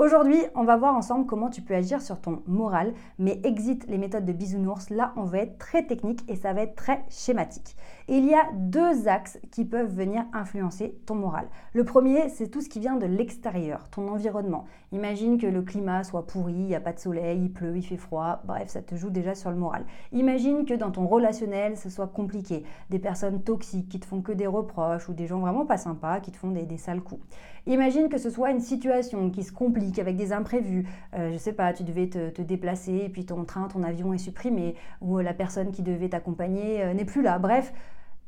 Aujourd'hui, on va voir ensemble comment tu peux agir sur ton moral, mais exit les méthodes de bisounours. Là, on va être très technique et ça va être très schématique. il y a deux axes qui peuvent venir influencer ton moral. Le premier, c'est tout ce qui vient de l'extérieur, ton environnement. Imagine que le climat soit pourri, il n'y a pas de soleil, il pleut, il fait froid, bref, ça te joue déjà sur le moral. Imagine que dans ton relationnel, ce soit compliqué, des personnes toxiques qui te font que des reproches ou des gens vraiment pas sympas qui te font des, des sales coups. Imagine que ce soit une situation qui se complique avec des imprévus. Je euh, je sais pas, tu devais te, déplacer et puis ton train, ton avion est supprimé ou la personne qui devait t'accompagner euh, n'est plus là. Bref,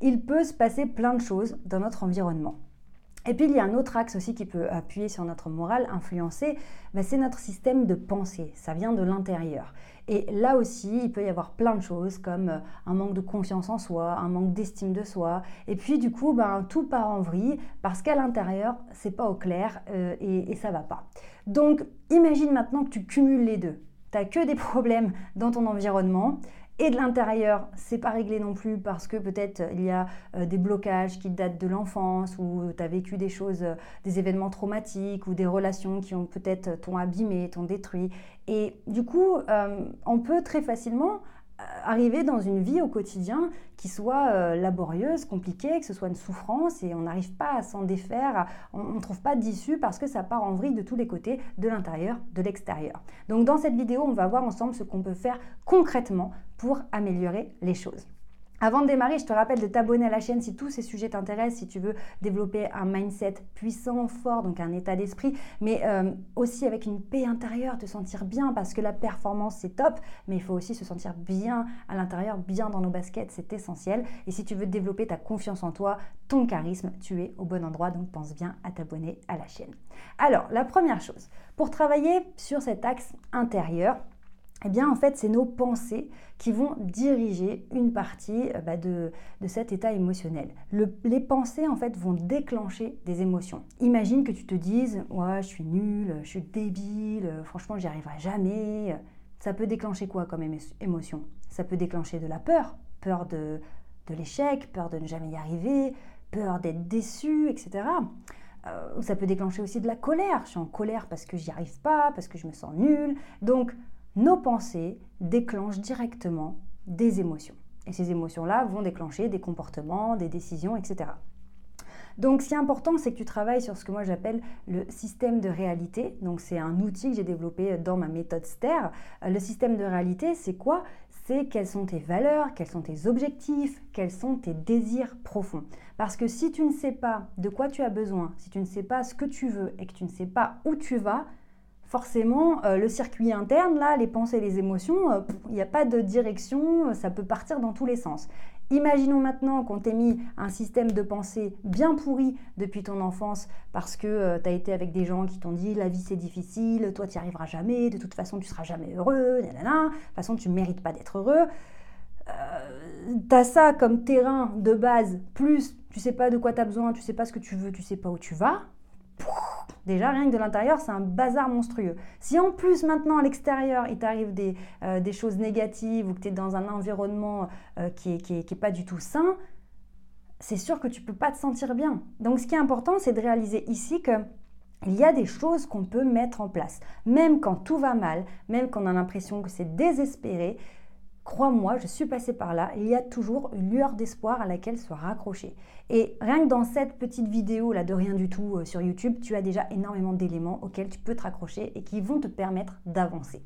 il peut se passer plein de choses dans notre environnement. Et puis il y a un autre axe aussi qui peut appuyer sur notre morale, influencer, bah, c'est notre système de pensée. Ça vient de l'intérieur. Et là aussi, il peut y avoir plein de choses comme euh, un manque de confiance en soi, un manque d'estime de soi. Et puis du coup, ben, tout part en vrille parce qu'à l'intérieur, c'est pas au clair euh, et, et ça va pas. Donc imagine maintenant que tu cumules les deux. Tu n'as que des problèmes dans ton environnement et de l'intérieur, c'est pas réglé non plus parce que peut-être il y a euh, des blocages qui datent de l'enfance ou tu as vécu des choses, euh, des événements traumatiques ou des relations qui ont peut-être t'ont abîmé, t'ont détruit. Et du coup, euh, on peut très facilement arriver dans une vie au quotidien qui soit euh, laborieuse, compliquée, que ce soit une souffrance et on n'arrive pas à s'en défaire, on ne trouve pas d'issue parce que ça part en vrille de tous les côtés, de l'intérieur, de l'extérieur. Donc dans cette vidéo, on va voir ensemble ce qu'on peut faire concrètement pour améliorer les choses. Avant de démarrer, je te rappelle de t'abonner à la chaîne si tous ces sujets t'intéressent, si tu veux développer un mindset puissant, fort, donc un état d'esprit, mais euh, aussi avec une paix intérieure, te sentir bien, parce que la performance c'est top, mais il faut aussi se sentir bien à l'intérieur, bien dans nos baskets, c'est essentiel. Et si tu veux développer ta confiance en toi, ton charisme, tu es au bon endroit, donc pense bien à t'abonner à la chaîne. Alors, la première chose, pour travailler sur cet axe intérieur, eh bien en fait c'est nos pensées qui vont diriger une partie euh, bah, de, cet état émotionnel. les pensées en fait vont déclencher des émotions. Imagine que tu te dises ouais je suis nul, je suis débile, franchement j'y arriverai jamais. Ça peut déclencher quoi comme émotion? Ça peut déclencher de la peur, peur de, de l'échec, peur de ne jamais y arriver, peur d'être déçu, etc. Euh, ça peut déclencher aussi de la colère. Je suis en colère parce que j'y arrive pas, parce que je me sens nul. Donc nos pensées déclenchent directement des émotions. Et ces émotions-là vont déclencher des comportements, des décisions, etc. Donc, ce qui est important, c'est que tu travailles sur ce que moi j'appelle le système de réalité. Donc, c'est un outil que j'ai développé dans ma méthode STER. Le système de réalité, c'est quoi? C'est quelles sont tes valeurs, quels sont tes objectifs, quels sont tes désirs profonds. Parce que si tu ne sais pas de quoi tu as besoin, si tu ne sais pas ce que tu veux et que tu ne sais pas où tu vas, forcément, euh, le circuit interne, là, les pensées les émotions, euh, il n'y a pas de direction, euh, ça peut partir dans tous les sens. Imaginons maintenant qu'on t'ait mis un système de pensée bien pourri depuis ton enfance parce que tu as été avec des gens qui t'ont dit la vie c'est difficile, toi tu n'y arriveras jamais, de toute façon tu seras jamais heureux, nanana, de toute façon tu ne mérites pas d'être heureux. tu as ça comme terrain de base, plus tu sais pas de quoi tu as besoin, tu sais pas ce que tu veux, tu sais pas où tu vas. Déjà, rien que de l'intérieur, c'est un bazar monstrueux. Si en plus maintenant à l'extérieur, il t'arrive des, euh, des, choses négatives ou que tu es dans un environnement euh, qui n'est pas du tout sain, c'est sûr que tu peux pas te sentir bien. Donc ce qui est important, c'est de réaliser ici que il y a des choses qu'on peut mettre en place. Même quand tout va mal, même quand on a l'impression que c'est désespéré, Crois-moi, je suis passée par là, il y a toujours une lueur d'espoir à laquelle se raccrocher. Et rien que dans cette petite vidéo là de rien du tout euh, sur YouTube, tu as déjà énormément d'éléments auxquels tu peux te raccrocher et qui vont te permettre d'avancer.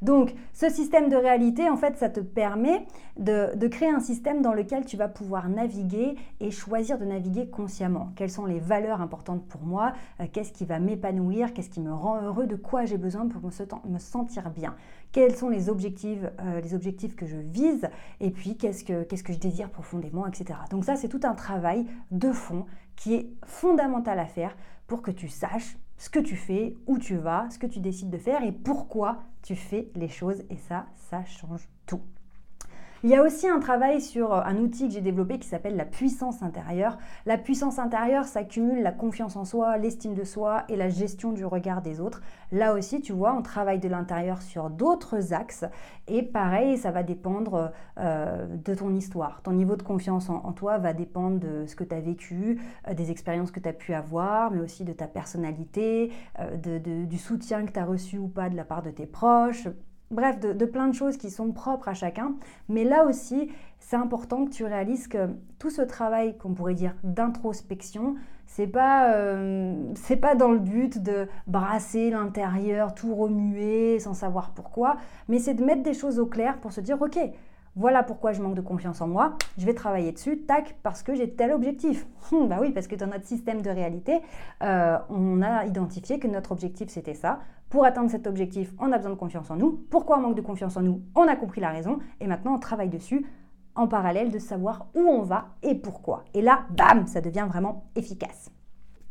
Donc, ce système de réalité, en fait, ça te permet de, créer un système dans lequel tu vas pouvoir naviguer et choisir de naviguer consciemment. Quelles sont les valeurs importantes pour moi? Euh, Qu'est-ce qui va m'épanouir? Qu'est-ce qui me rend heureux? De quoi j'ai besoin pour me, sentir bien? Quels sont les objectifs, euh, les objectifs que je vise Et puis, qu'est-ce que, qu'est-ce que je désire profondément, etc. Donc ça, c'est tout un travail de fond qui est fondamental à faire pour que tu saches ce que tu fais, où tu vas, ce que tu décides de faire et pourquoi tu fais les choses. Et ça, ça change tout. Il y a aussi un travail sur un outil que j'ai développé qui s'appelle la puissance intérieure. La puissance intérieure, ça cumule la confiance en soi, l'estime de soi et la gestion du regard des autres. Là aussi, tu vois, on travaille de l'intérieur sur d'autres axes et pareil, ça va dépendre euh, de ton histoire. Ton niveau de confiance en, toi va dépendre de ce que tu as vécu, euh, des expériences que tu as pu avoir, mais aussi de ta personnalité, euh, du soutien que tu as reçu ou pas de la part de tes proches bref, de, plein de choses qui sont propres à chacun. Mais là aussi, c'est important que tu réalises que tout ce travail qu'on pourrait dire d'introspection, c'est pas, euh, pas dans le but de brasser l'intérieur, tout remuer sans savoir pourquoi, mais c'est de mettre des choses au clair pour se dire, ok, voilà pourquoi je manque de confiance en moi, je vais travailler dessus, tac, parce que j'ai tel objectif. Hum, bah oui, parce que dans notre système de réalité, euh, on a identifié que notre objectif c'était ça. Pour atteindre cet objectif, on a besoin de confiance en nous. Pourquoi on manque de confiance en nous? On a compris la raison et maintenant on travaille dessus en parallèle de savoir où on va et pourquoi. Et là, bam, ça devient vraiment efficace.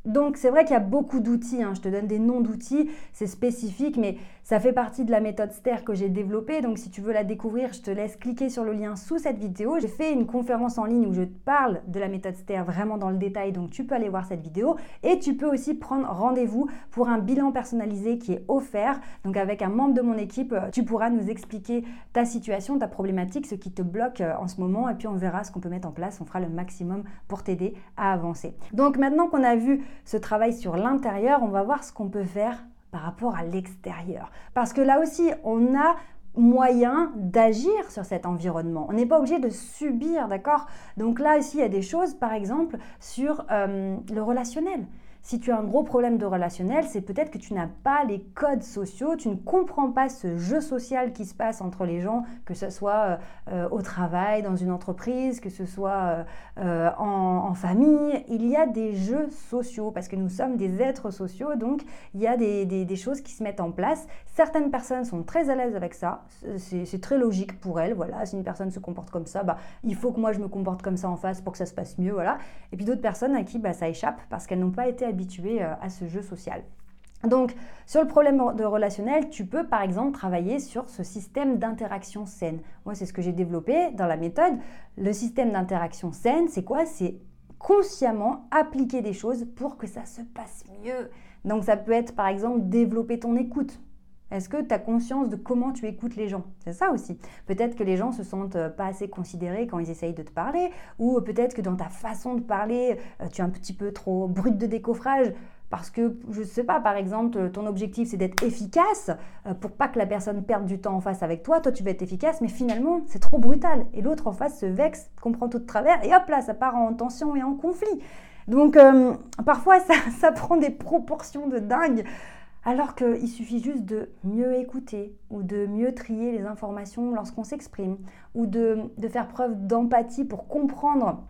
Donc c'est vrai qu'il y a beaucoup d'outils, hein. je te donne des noms d'outils, c'est spécifique, mais ça fait partie de la méthode STER que j'ai développée. Donc si tu veux la découvrir, je te laisse cliquer sur le lien sous cette vidéo. J'ai fait une conférence en ligne où je te parle de la méthode STER vraiment dans le détail, donc tu peux aller voir cette vidéo. Et tu peux aussi prendre rendez-vous pour un bilan personnalisé qui est offert. Donc avec un membre de mon équipe, tu pourras nous expliquer ta situation, ta problématique, ce qui te bloque euh, en ce moment, et puis on verra ce qu'on peut mettre en place. On fera le maximum pour t'aider à avancer. Donc maintenant qu'on a vu ce travail sur l'intérieur, on va voir ce qu'on peut faire par rapport à l'extérieur. Parce que là aussi, on a moyen d'agir sur cet environnement. On n'est pas obligé de subir, d'accord? Donc là aussi, il y a des choses, par exemple, sur euh, le relationnel. Si tu as un gros problème de relationnel, c'est peut-être que tu n'as pas les codes sociaux, tu ne comprends pas ce jeu social qui se passe entre les gens, que ce soit euh, euh, au travail, dans une entreprise, que ce soit euh, en, famille. Il y a des jeux sociaux parce que nous sommes des êtres sociaux, donc il y a des, choses qui se mettent en place. Certaines personnes sont très à l'aise avec ça, c'est très logique pour elles. Voilà, si une personne se comporte comme ça, bah, il faut que moi je me comporte comme ça en face pour que ça se passe mieux. Voilà. Et puis d'autres personnes à qui bah, ça échappe parce qu'elles n'ont pas été habitué euh, à ce jeu social. Donc, sur le problème de relationnel, tu peux par exemple travailler sur ce système d'interaction saine. Moi, c'est ce que j'ai développé dans la méthode. Le système d'interaction saine, c'est quoi? C'est consciemment appliquer des choses pour que ça se passe mieux. Donc, ça peut être par exemple développer ton écoute. Est-ce que tu as conscience de comment tu écoutes les gens? C'est ça aussi. Peut-être que les gens se sentent euh, pas assez considérés quand ils essayent de te parler, ou peut-être que dans ta façon de parler, euh, tu es un petit peu trop brut de décoffrage. Parce que, je ne sais pas, par exemple, ton objectif c'est d'être efficace euh, pour pas que la personne perde du temps en face avec toi. Toi, tu vas être efficace, mais finalement, c'est trop brutal. Et l'autre en face se vexe, comprend tout de travers, et hop là, ça part en tension et en conflit. Donc, parfois, ça, ça prend des proportions de dingue. Alors qu'il suffit juste de mieux écouter ou de mieux trier les informations lorsqu'on s'exprime ou de, faire preuve d'empathie pour comprendre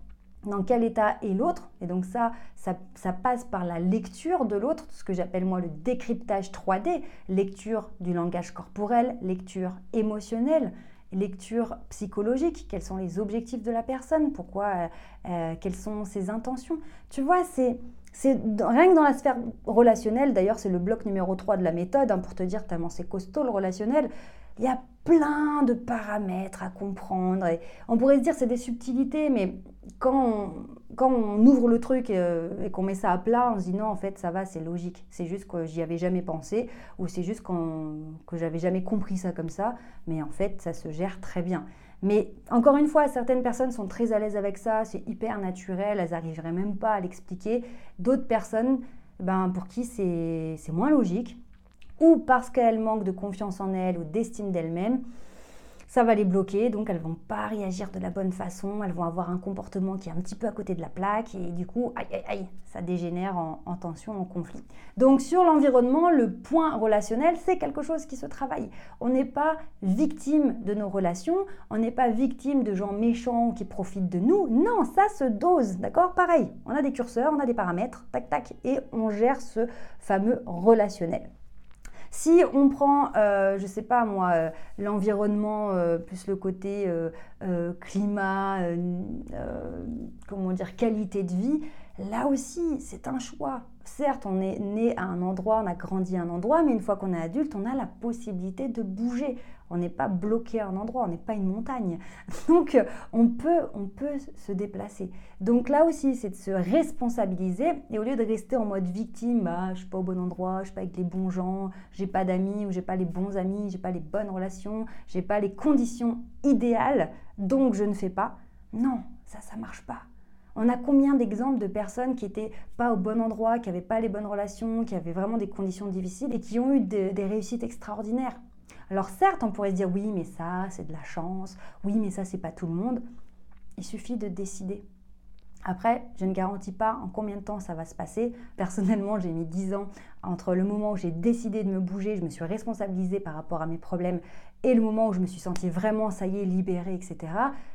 dans quel état est l'autre. Et donc ça, ça, passe par la lecture de l'autre, ce que j'appelle moi le décryptage 3D, lecture du langage corporel, lecture émotionnelle, lecture psychologique, quels sont les objectifs de la personne, pourquoi, euh, euh, quelles sont ses intentions. Tu vois, c'est c'est rien que dans la sphère relationnelle, d'ailleurs c'est le bloc numéro 3 de la méthode, hein, pour te dire tellement c'est costaud le relationnel, il y a plein de paramètres à comprendre. Et on pourrait se dire c'est des subtilités, mais quand on, quand on ouvre le truc euh, et, qu'on met ça à plat, on se dit non, en fait, ça va, c'est logique. C'est juste que j'y avais jamais pensé ou c'est juste que j'avais jamais compris ça comme ça. Mais en fait, ça se gère très bien. Mais encore une fois, certaines personnes sont très à l'aise avec ça, c'est hyper naturel, elles n'arriveraient même pas à l'expliquer. D'autres personnes, ben, pour qui c'est moins logique, ou parce qu'elles manquent de confiance en elles ou d'estime d'elles-mêmes, ça va les bloquer, donc elles vont pas réagir de la bonne façon, elles vont avoir un comportement qui est un petit peu à côté de la plaque et du coup, aïe aïe aïe, ça dégénère en, en tension, en conflit. Donc sur l'environnement, le point relationnel, c'est quelque chose qui se travaille. On n'est pas victime de nos relations, on n'est pas victime de gens méchants qui profitent de nous. Non, ça se dose, d'accord? Pareil, on a des curseurs, on a des paramètres, tac tac, et on gère ce fameux relationnel. Si on prend, euh, je ne sais pas moi, euh, l'environnement, euh, plus le côté climat, comment dire, qualité de vie, Là aussi, c'est un choix. Certes, on est né à un endroit, on a grandi à un endroit, mais une fois qu'on est adulte, on a la possibilité de bouger. On n'est pas bloqué à un endroit, on n'est pas une montagne. Donc, on peut, on peut se déplacer. Donc là aussi, c'est de se responsabiliser et au lieu de rester en mode victime, bah, je suis pas au bon endroit, je suis pas avec les bons gens, j'ai pas d'amis ou j'ai pas les bons amis, j'ai pas les bonnes relations, j'ai pas les conditions idéales, donc je ne fais pas. Non, ça, ça marche pas. On a combien d'exemples de personnes qui n'étaient pas au bon endroit, qui n'avaient pas les bonnes relations, qui avaient vraiment des conditions difficiles et qui ont eu des réussites extraordinaires? Alors certes, on pourrait se dire oui, mais ça, c'est de la chance, oui, mais ça, c'est pas tout le monde. Il suffit de décider. Après, je ne garantis pas en combien de temps ça va se passer. Personnellement, j'ai mis 10 ans entre le moment où j'ai décidé de me bouger, je me suis responsabilisée par rapport à mes problèmes, et le moment où je me suis sentie vraiment, ça y est, libérée, etc.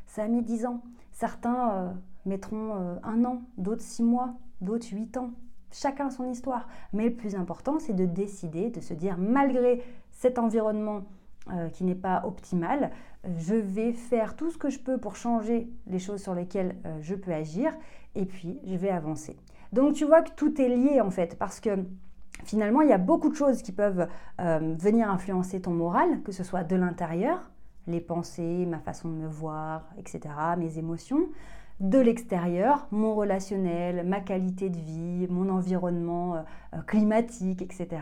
Ça a mis 10 ans. Certains euh, mettront euh, un an, d'autres 6 mois, d'autres 8 ans. Chacun son histoire. Mais le plus important, c'est de décider, de se dire, malgré cet environnement euh, qui n'est pas optimal, je vais faire tout ce que je peux pour changer les choses sur lesquelles euh, je peux agir et puis je vais avancer. Donc tu vois que tout est lié en fait parce que finalement il y a beaucoup de choses qui peuvent euh, venir influencer ton moral, que ce soit de l'intérieur, les pensées, ma façon de me voir, etc., mes émotions, de l'extérieur, mon relationnel, ma qualité de vie, mon environnement climatique, etc.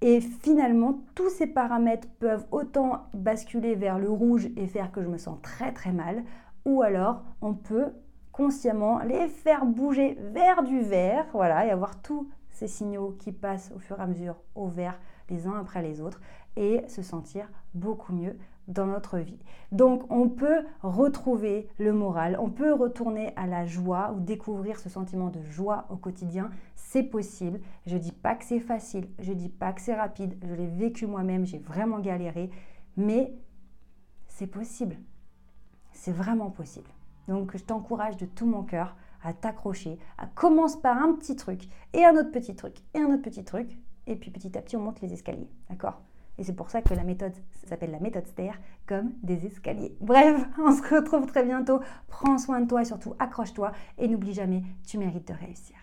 Et finalement, tous ces paramètres peuvent autant basculer vers le rouge et faire que je me sens très très mal, ou alors on peut consciemment les faire bouger vers du vert, voilà, et avoir tous ces signaux qui passent au fur et à mesure au vert les uns après les autres et se sentir beaucoup mieux dans notre vie. Donc on peut retrouver le moral, on peut retourner à la joie ou découvrir ce sentiment de joie au quotidien, c'est possible. Je dis pas que c'est facile, je dis pas que c'est rapide, je l'ai vécu moi-même, j'ai vraiment galéré, mais c'est possible. C'est vraiment possible. Donc je t'encourage de tout mon cœur à t'accrocher, à commencer par un petit truc et un autre petit truc et un autre petit truc et puis petit à petit on monte les escaliers, d'accord? Et c'est pour ça que la méthode s'appelle la méthode STER, comme des escaliers. Bref, on se retrouve très bientôt. Prends soin de toi et surtout accroche-toi. Et n'oublie jamais, tu mérites de réussir.